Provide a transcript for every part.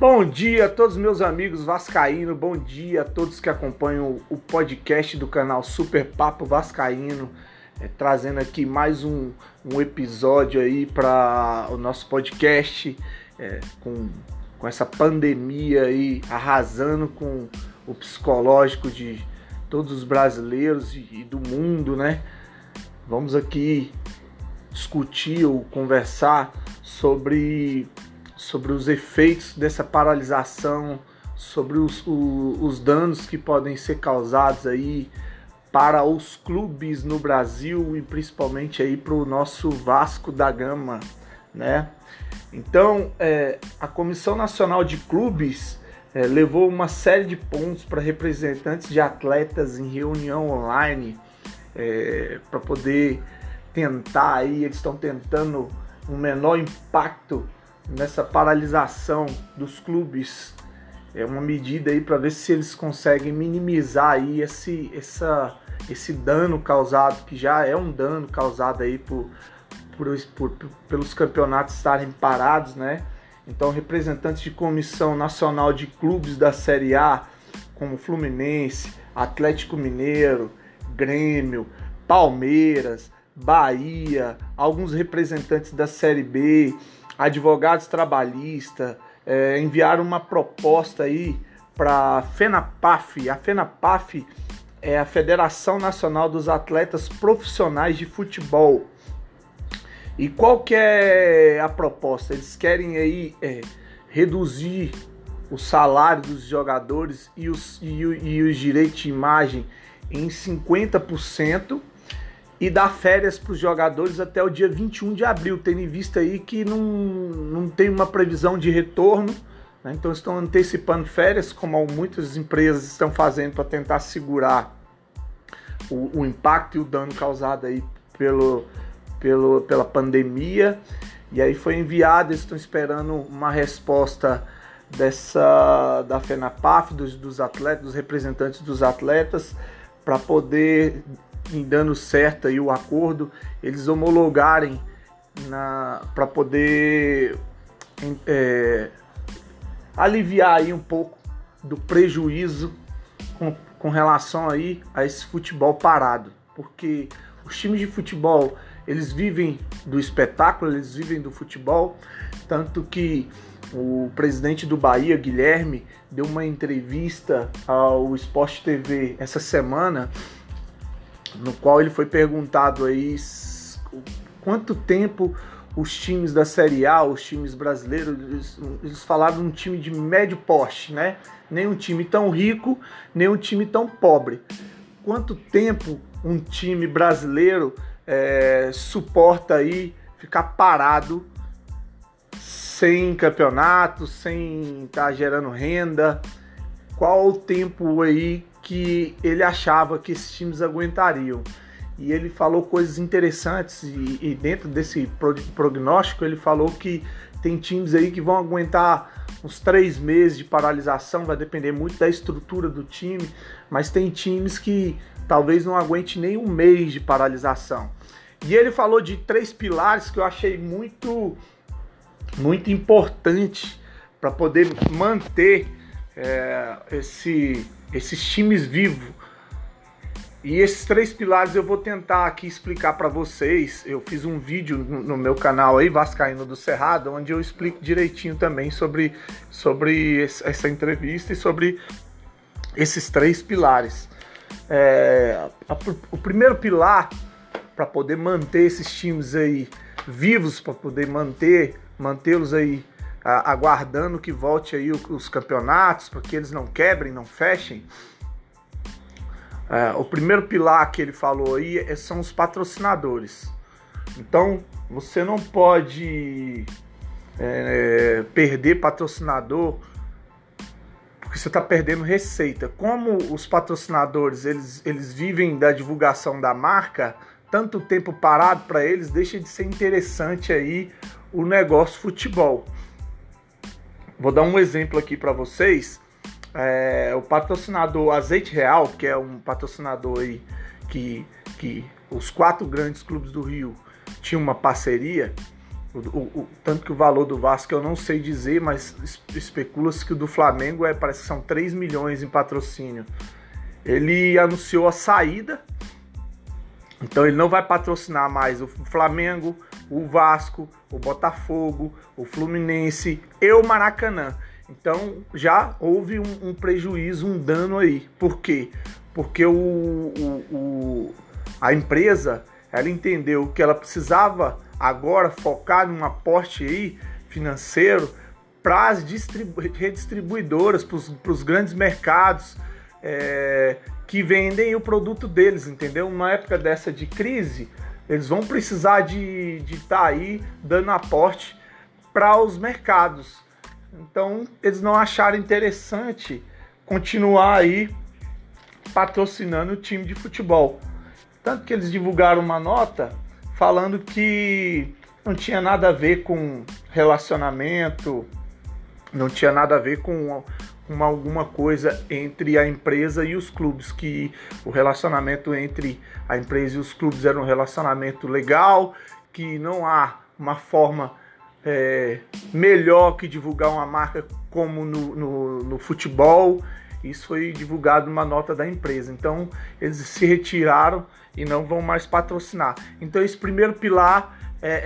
Bom dia a todos meus amigos vascaíno, bom dia a todos que acompanham o podcast do canal Super Papo Vascaíno, é, trazendo aqui mais um, um episódio aí para o nosso podcast é, com, com essa pandemia aí arrasando com o psicológico de todos os brasileiros e, e do mundo, né? Vamos aqui discutir ou conversar sobre sobre os efeitos dessa paralisação, sobre os, o, os danos que podem ser causados aí para os clubes no Brasil e principalmente aí para o nosso Vasco da Gama, né? Então, é, a Comissão Nacional de Clubes é, levou uma série de pontos para representantes de atletas em reunião online é, para poder tentar aí, eles estão tentando um menor impacto nessa paralisação dos clubes. É uma medida aí para ver se eles conseguem minimizar aí esse, essa, esse dano causado, que já é um dano causado aí por, por, por, pelos campeonatos estarem parados, né? Então, representantes de comissão nacional de clubes da Série A, como Fluminense, Atlético Mineiro, Grêmio, Palmeiras, Bahia, alguns representantes da Série B, advogados trabalhistas, é, enviaram uma proposta aí para a FENAPAF. A FENAPAF é a Federação Nacional dos Atletas Profissionais de Futebol. E qual que é a proposta? Eles querem aí é, reduzir o salário dos jogadores e os, e, e os direitos de imagem em 50% e dar férias para os jogadores até o dia 21 de abril, tendo em vista aí que não, não tem uma previsão de retorno, né? então estão antecipando férias, como muitas empresas estão fazendo para tentar segurar o, o, impacto e o dano causado aí pelo, pelo, pela pandemia. E aí foi enviado, eles estão esperando uma resposta dessa da FENAPAF, dos, dos atletas, dos representantes dos atletas, para poder em dando certo aí o acordo, eles homologarem para poder é, aliviar aí um pouco do prejuízo com, com relação aí a esse futebol parado, porque os times de futebol eles vivem do espetáculo, eles vivem do futebol, tanto que o presidente do Bahia, Guilherme, deu uma entrevista ao Sport TV essa semana no qual ele foi perguntado aí quanto tempo os times da Série A, os times brasileiros, eles, eles falaram um time de médio porte, né? Nem um time tão rico, nem um time tão pobre. Quanto tempo um time brasileiro é, suporta aí ficar parado sem campeonato, sem estar tá gerando renda? Qual o tempo aí que ele achava que esses times aguentariam. E ele falou coisas interessantes, e, e dentro desse prognóstico, ele falou que tem times aí que vão aguentar uns três meses de paralisação, vai depender muito da estrutura do time, mas tem times que talvez não aguente nem um mês de paralisação. E ele falou de três pilares que eu achei muito, muito importante para poder manter é, esse esses times vivos. E esses três pilares eu vou tentar aqui explicar para vocês. Eu fiz um vídeo no meu canal aí, Vascaíno do Cerrado, onde eu explico direitinho também sobre, sobre essa entrevista e sobre esses três pilares. É, a, o primeiro pilar para poder manter esses times aí vivos, para poder manter mantê-los aí aguardando que volte aí os campeonatos, para que eles não quebrem, não fechem. É, o primeiro pilar que ele falou aí é, são os patrocinadores. Então você não pode é, perder patrocinador porque você está perdendo receita. Como os patrocinadores eles, eles vivem da divulgação da marca, tanto tempo parado para eles deixa de ser interessante aí o negócio futebol. Vou dar um exemplo aqui para vocês. É, o patrocinador Azeite Real, que é um patrocinador aí que, que os quatro grandes clubes do Rio tinham uma parceria, O, o, o, tanto que o valor do Vasco eu não sei dizer, mas especula-se que o do Flamengo é, parece que são 3 milhões em patrocínio. Ele anunciou a saída, então ele não vai patrocinar mais o Flamengo, o Vasco, o Botafogo, o Fluminense e o Maracanã. Então já houve um, um prejuízo, um dano aí. Por quê? Porque o, o, a empresa ela entendeu que ela precisava agora focar num aporte aí financeiro para as redistribuidoras, para os grandes mercados é, que vendem o produto deles, entendeu? Uma época dessa de crise, eles vão precisar de estar tá aí dando aporte para os mercados. Então, eles não acharam interessante continuar aí patrocinando o time de futebol. Tanto que eles divulgaram uma nota falando que não tinha nada a ver com relacionamento, não tinha nada a ver com uma, alguma coisa entre a empresa e os clubes, que o relacionamento entre a empresa e os clubes era um relacionamento legal, que não há uma forma é, melhor que divulgar uma marca como no, no, no futebol. Isso foi divulgado numa nota da empresa. Então eles se retiraram e não vão mais patrocinar. Então esse primeiro pilar é,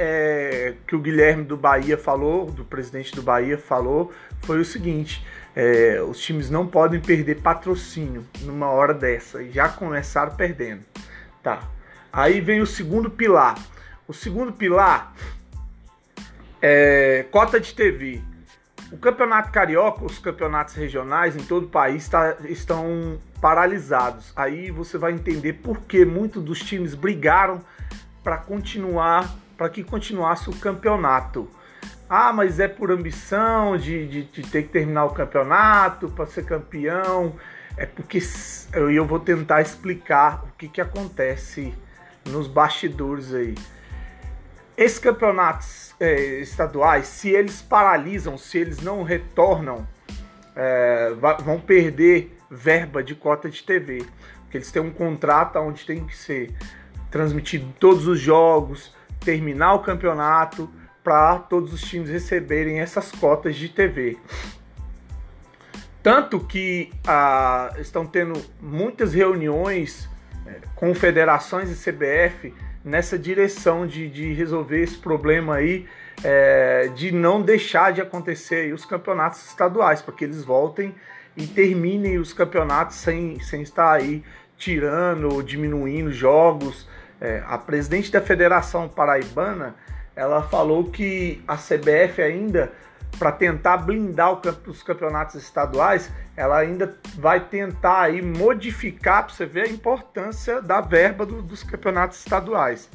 é, que o Guilherme do Bahia falou, do presidente do Bahia falou, foi o seguinte: é, os times não podem perder patrocínio numa hora dessa. E já começaram perdendo. Tá. Aí vem o segundo pilar. O segundo pilar é cota de TV. O campeonato carioca, os campeonatos regionais em todo o país tá, estão paralisados. Aí você vai entender por que muitos dos times brigaram para continuar, para que continuasse o campeonato. Ah, mas é por ambição de, de, de ter que terminar o campeonato para ser campeão. É porque eu, eu vou tentar explicar o que, que acontece nos bastidores aí. Esses campeonatos é, estaduais, se eles paralisam, se eles não retornam, é, vão perder verba de cota de TV. Porque eles têm um contrato onde tem que ser transmitido todos os jogos, terminar o campeonato, para todos os times receberem essas cotas de TV. Tanto que ah, estão tendo muitas reuniões é, com federações e CBF nessa direção de, de resolver esse problema aí, é, de não deixar de acontecer os campeonatos estaduais, para que eles voltem e terminem os campeonatos sem, sem estar aí tirando ou diminuindo jogos. É, a presidente da Federação Paraibana ela falou que a CBF ainda para tentar blindar os campeonatos estaduais, ela ainda vai tentar aí modificar para você ver a importância da verba do, dos campeonatos estaduais.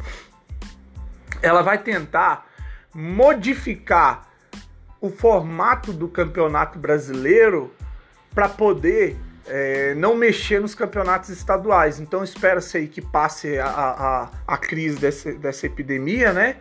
Ela vai tentar modificar o formato do campeonato brasileiro para poder é, não mexer nos campeonatos estaduais. Então espera-se aí que passe a, a, a crise dessa, dessa epidemia, né?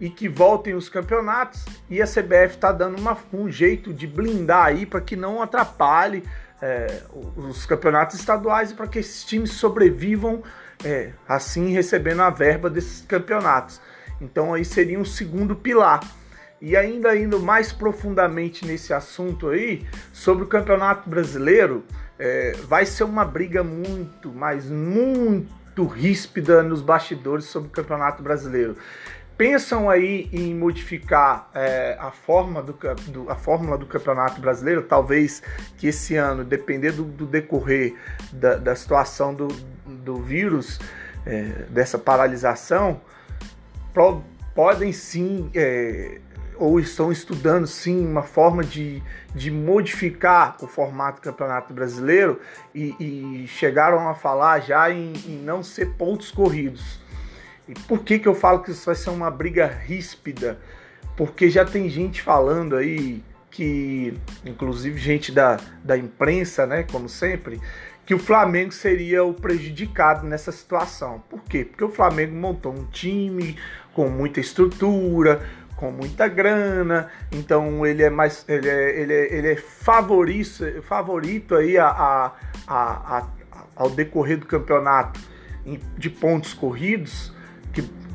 E que voltem os campeonatos. E a CBF está dando uma, um jeito de blindar aí para que não atrapalhe é, os campeonatos estaduais e para que esses times sobrevivam é, assim recebendo a verba desses campeonatos. Então aí seria um segundo pilar. E ainda indo mais profundamente nesse assunto aí, sobre o Campeonato Brasileiro, é, vai ser uma briga muito, mas muito ríspida nos bastidores sobre o Campeonato Brasileiro pensam aí em modificar é, a, forma do, do, a fórmula do Campeonato Brasileiro, talvez que esse ano, dependendo do, do decorrer da, da, situação do, do vírus, é, dessa paralisação, pro, podem sim, é, ou estão estudando sim, uma forma de, de modificar o formato do Campeonato Brasileiro e, e chegaram a falar já em, em não ser pontos corridos e por que, que eu falo que isso vai ser uma briga ríspida? Porque já tem gente falando aí que, inclusive gente da, da imprensa, né, como sempre, que o Flamengo seria o prejudicado nessa situação. Por quê? Porque o Flamengo montou um time com muita estrutura, com muita grana, então ele é mais ele é, ele é, ele é favorito, favorito aí a, a, a, a, ao decorrer do campeonato de pontos corridos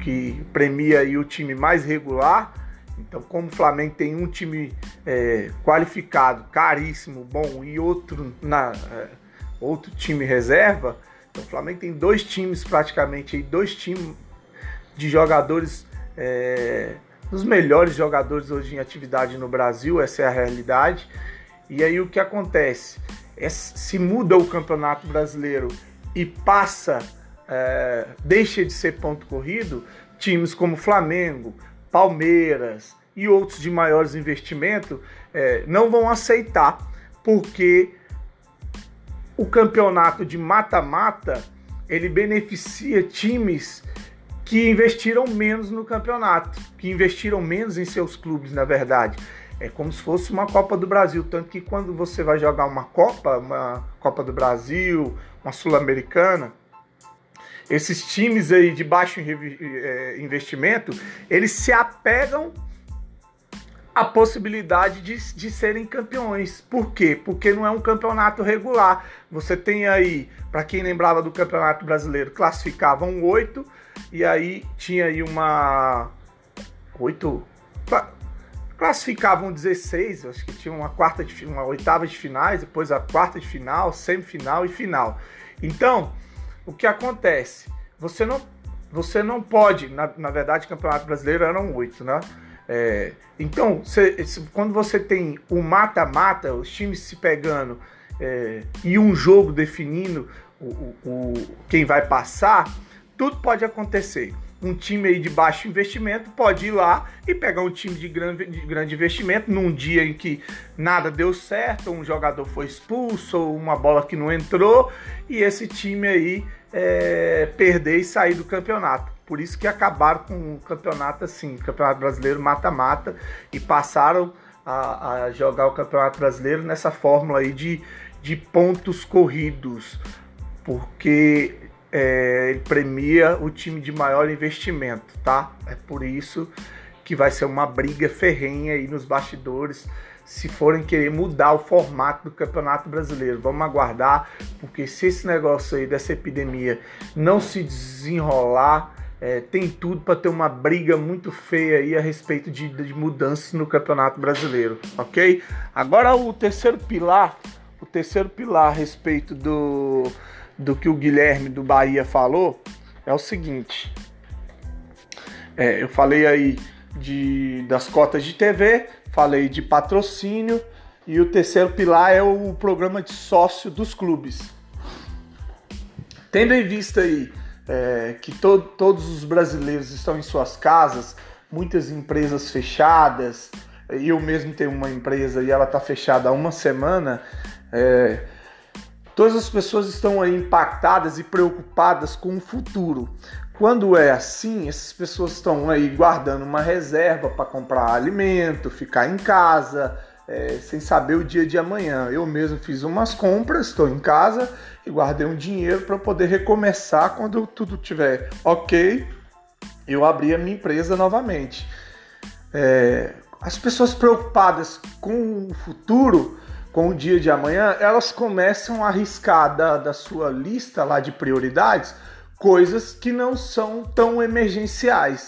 que, premia aí o time mais regular. Então, como o Flamengo tem um time é, qualificado, caríssimo, bom, e outro na é, outro time reserva, então o Flamengo tem dois times praticamente, dois times de jogadores, é, os melhores jogadores hoje em atividade no Brasil, essa é a realidade. E aí o que acontece? É, se muda o Campeonato Brasileiro e passa, é, deixa de ser ponto corrido, times como Flamengo, Palmeiras e outros de maiores investimentos é, não vão aceitar, porque o campeonato de mata-mata ele beneficia times que investiram menos no campeonato, que investiram menos em seus clubes, na verdade. É como se fosse uma Copa do Brasil, tanto que quando você vai jogar uma Copa, uma Copa do Brasil, uma Sul-Americana, esses times aí de baixo é, investimento, eles se apegam à possibilidade de, de serem campeões. Por quê? Porque não é um campeonato regular. Você tem aí, para quem lembrava do Campeonato Brasileiro, classificavam oito, e aí tinha aí uma. Oito. Classificavam 16, acho que tinha uma quarta de uma oitava de finais, depois a quarta de final, semifinal e final. Então, o que acontece? Você não, você não pode, na, na verdade, Campeonato Brasileiro eram oito, né? É, então, você, quando você tem o mata-mata, os times se pegando é, e um jogo definindo o, o, o, quem vai passar, tudo pode acontecer. Um time aí de baixo investimento pode ir lá e pegar um time de grande, de grande investimento num dia em que nada deu certo, um jogador foi expulso, ou uma bola que não entrou, e esse time aí é, perder e sair do campeonato. Por isso que acabaram com o campeonato assim, campeonato brasileiro mata-mata, e passaram a, a, jogar o campeonato brasileiro nessa fórmula aí de, de pontos corridos, porque é, premia o time de maior investimento, tá? É por isso que vai ser uma briga ferrenha aí nos bastidores se forem querer mudar o formato do Campeonato Brasileiro. Vamos aguardar, porque se esse negócio aí dessa epidemia não se desenrolar, é, tem tudo para ter uma briga muito feia aí a respeito de, de mudanças no Campeonato Brasileiro, ok? Agora o terceiro pilar, o terceiro pilar a respeito do do que o Guilherme do Bahia falou é o seguinte. É, eu falei aí de, das cotas de TV, falei de patrocínio e o terceiro pilar é o programa de sócio dos clubes. Tendo em vista aí é, que to, todos os brasileiros estão em suas casas, muitas empresas fechadas, eu mesmo tenho uma empresa e ela está fechada há uma semana, é, Todas as pessoas estão aí impactadas e preocupadas com o futuro. Quando é assim, essas pessoas estão aí guardando uma reserva para comprar alimento, ficar em casa, é, sem saber o dia de amanhã. Eu mesmo fiz umas compras, estou em casa e guardei um dinheiro para poder recomeçar quando tudo tiver ok. Eu abri a minha empresa novamente. É, as pessoas preocupadas com o futuro com o dia de amanhã, elas começam a arriscar da, da sua lista lá de prioridades coisas que não são tão emergenciais.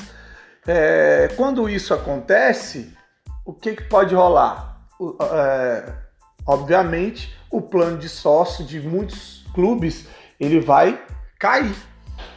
É, quando isso acontece, o que, que pode rolar? É, obviamente, o plano de sócio de muitos clubes ele vai cair,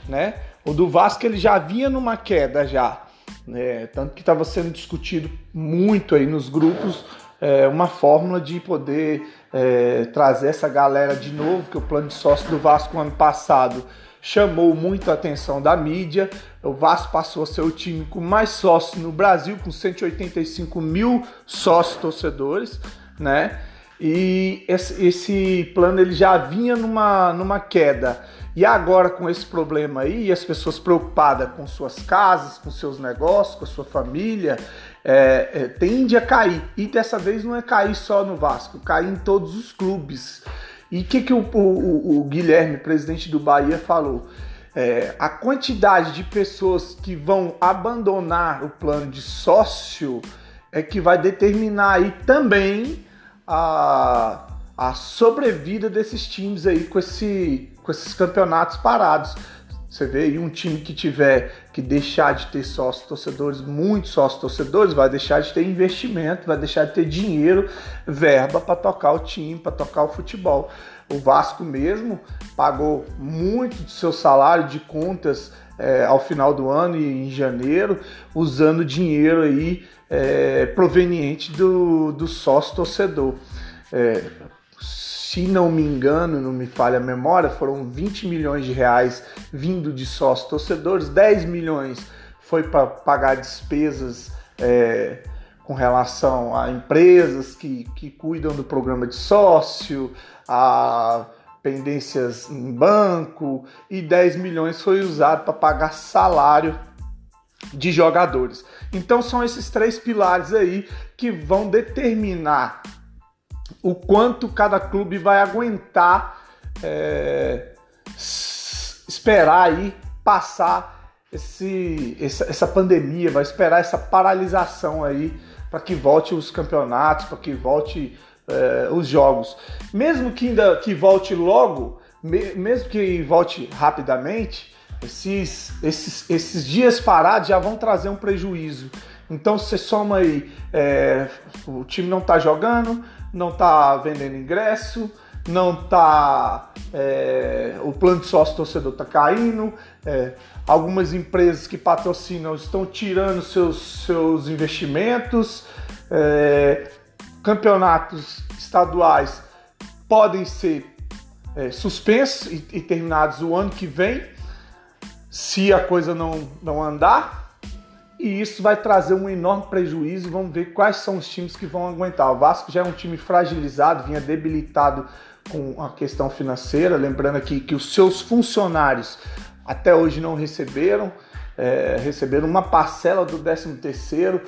né? O do Vasco ele já vinha numa queda já, né? tanto que estava sendo discutido muito aí nos grupos é, uma fórmula de poder é, trazer essa galera de novo, que o plano de sócio do Vasco ano passado chamou muito a atenção da mídia. O Vasco passou a ser o time com mais sócios no Brasil, com 185 mil sócios torcedores, né? E esse, esse plano ele já vinha numa, numa queda. E agora, com esse problema aí, as pessoas preocupadas com suas casas, com seus negócios, com a sua família, é, é, tende a cair. E dessa vez não é cair só no Vasco, cair em todos os clubes. E o que, que o, o, o, Guilherme, presidente do Bahia, falou? É, a quantidade de pessoas que vão abandonar o plano de sócio é que vai determinar aí também a, a sobrevida desses times aí com, esse, com esses campeonatos parados. Você vê aí um time que tiver que deixar de ter sócios torcedores, muitos sócios torcedores, vai deixar de ter investimento, vai deixar de ter dinheiro, verba para tocar o time, para tocar o futebol. O Vasco mesmo pagou muito do seu salário de contas é, ao final do ano e em janeiro, usando dinheiro aí é, proveniente do, do sócio torcedor. É, se não me engano, não me falha a memória, foram 20 milhões de reais vindo de sócios torcedores, 10 milhões foi para pagar despesas é, com relação a empresas que, que cuidam do programa de sócio, a pendências em banco, e 10 milhões foi usado para pagar salário de jogadores. Então são esses três pilares aí que vão determinar o quanto cada clube vai aguentar é, esperar aí passar esse, essa, essa pandemia, vai esperar essa paralisação aí para que volte os campeonatos, para que volte é, os jogos. Mesmo que ainda que volte logo, me, mesmo que volte rapidamente, esses, esses, esses dias parados já vão trazer um prejuízo. Então você soma aí, é, o time não está jogando, não está vendendo ingresso, não está. É, o plano de sócio torcedor está caindo, é, algumas empresas que patrocinam estão tirando seus, seus investimentos, é, campeonatos estaduais podem ser é, suspensos e, e terminados o ano que vem, se a coisa não, não andar e isso vai trazer um enorme prejuízo. Vamos ver quais são os times que vão aguentar. O Vasco já é um time fragilizado, vinha debilitado com a questão financeira. Lembrando aqui que os seus funcionários até hoje não receberam. É, receberam uma parcela do 13 terceiro.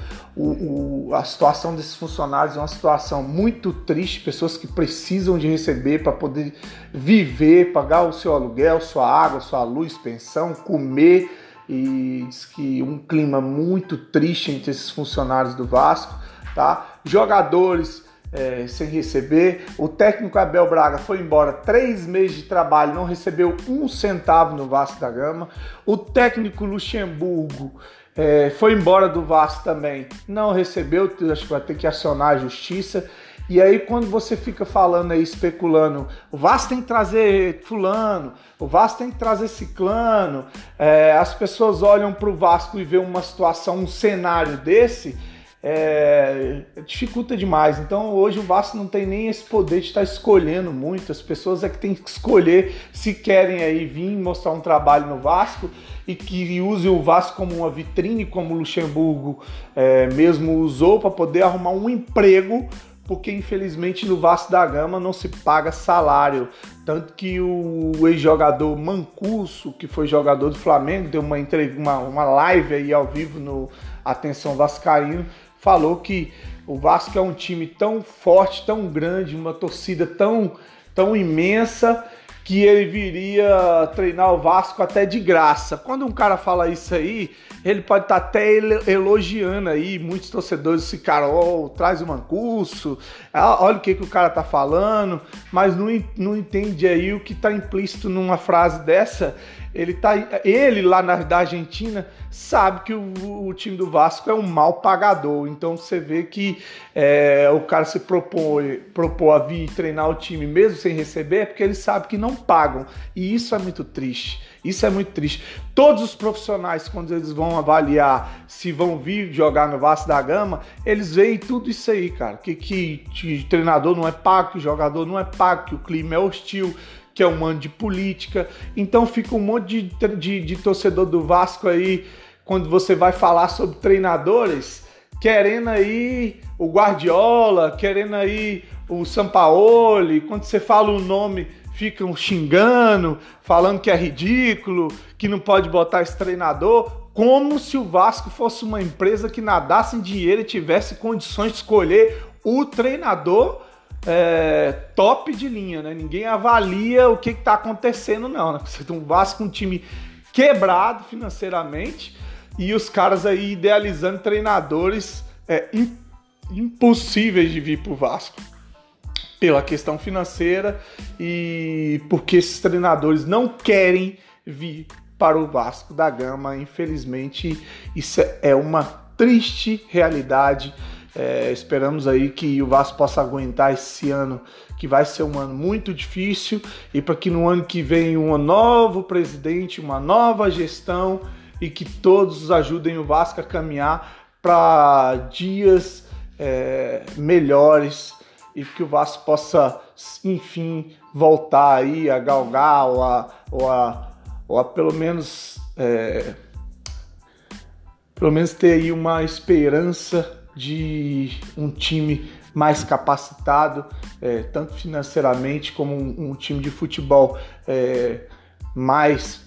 A situação desses funcionários é uma situação muito triste, pessoas que precisam de receber para poder viver, pagar o seu aluguel, sua água, sua luz, pensão, comer e diz que um clima muito triste entre esses funcionários do Vasco, tá? Jogadores é, sem receber. O técnico Abel Braga foi embora três meses de trabalho, não recebeu um centavo no Vasco da Gama. O técnico Luxemburgo é, foi embora do Vasco também, não recebeu, acho que vai ter que acionar a justiça. E aí, quando você fica falando aí, especulando, o Vasco tem que trazer fulano, o Vasco tem que trazer ciclano, é, as pessoas olham para o Vasco e vê uma situação, um cenário desse, é, dificulta demais. Então hoje o Vasco não tem nem esse poder de estar escolhendo muito. As pessoas é que tem que escolher se querem aí vir mostrar um trabalho no Vasco e que use o Vasco como uma vitrine, como o Luxemburgo é, mesmo usou para poder arrumar um emprego porque infelizmente no Vasco da Gama não se paga salário. Tanto que o ex-jogador Mancuso, que foi jogador do Flamengo, deu uma, uma, uma live aí ao vivo no Atenção Vascaíno, falou que o Vasco é um time tão forte, tão grande, uma torcida tão, tão imensa que ele viria treinar o Vasco até de graça. Quando um cara fala isso aí, ele pode estar tá até elogiando aí, muitos torcedores ficaram, oh, traz o Mancuso, olha o que, que o cara tá falando, mas não, não entende aí o que está implícito numa frase dessa. Ele, tá, ele lá na, da Argentina sabe que o, o time do Vasco é um mal pagador, então você vê que é, o cara se propõe, propõe a vir treinar o time mesmo sem receber, é porque ele sabe que não pagam, e isso é muito triste. Isso é muito triste. Todos os profissionais, quando eles vão avaliar se vão vir jogar no Vasco da Gama, eles veem tudo isso aí, cara. Que, que, que treinador não é pago, que jogador não é pago, que o clima é hostil, que é um ano de política. Então fica um monte de, de, de torcedor do Vasco aí, quando você vai falar sobre treinadores, querendo aí o Guardiola, querendo aí o Sampaoli, quando você fala o nome ficam xingando, falando que é ridículo, que não pode botar esse treinador, como se o Vasco fosse uma empresa que nadasse em dinheiro e tivesse condições de escolher o treinador é, top de linha, né? Ninguém avalia o que está acontecendo, não. Né? Você tem um Vasco, um time quebrado financeiramente e os caras aí idealizando treinadores é, impossíveis de vir para o Vasco pela questão financeira e porque esses treinadores não querem vir para o Vasco da Gama. Infelizmente, isso é uma triste realidade. É, esperamos aí que o Vasco possa aguentar esse ano, que vai ser um ano muito difícil, e para que no ano que vem um novo presidente, uma nova gestão e que todos ajudem o Vasco a caminhar para dias é, melhores e que o Vasco possa, enfim, voltar aí a galgar ou a, ou a ou a pelo menos é, pelo menos ter aí uma esperança de um time mais capacitado, é, tanto financeiramente como um, um time de futebol é, mais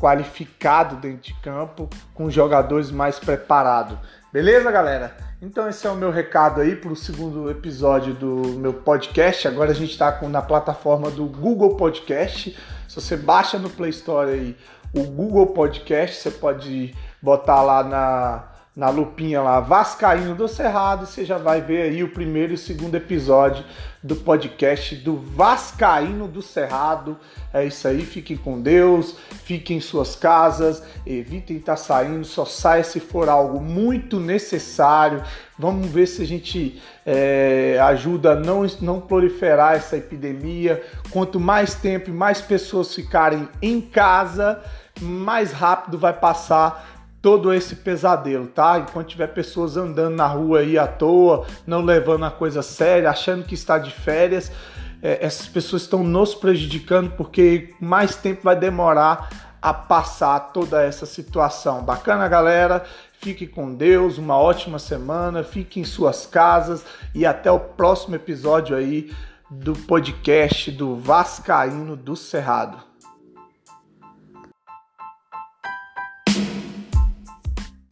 qualificado dentro de campo, com jogadores mais preparados. Beleza, galera? Então esse é o meu recado aí para o segundo episódio do meu podcast. Agora a gente está na plataforma do Google Podcast. Se você baixa no Play Store aí o Google Podcast, você pode botar lá na na lupinha lá, Vascaíno do Cerrado, você já vai ver aí o primeiro e segundo episódio do podcast do Vascaíno do Cerrado. É isso aí, fiquem com Deus, fiquem em suas casas, evitem estar tá saindo, só saia se for algo muito necessário. Vamos ver se a gente é, ajuda a não, não proliferar essa epidemia. Quanto mais tempo e mais pessoas ficarem em casa, mais rápido vai passar todo esse pesadelo, tá? Enquanto tiver pessoas andando na rua aí à toa, não levando a coisa séria, achando que está de férias, é, essas pessoas estão nos prejudicando porque mais tempo vai demorar a passar toda essa situação. Bacana, galera? Fique com Deus, uma ótima semana, fique em suas casas e até o próximo episódio aí do podcast do Vascaíno do Cerrado.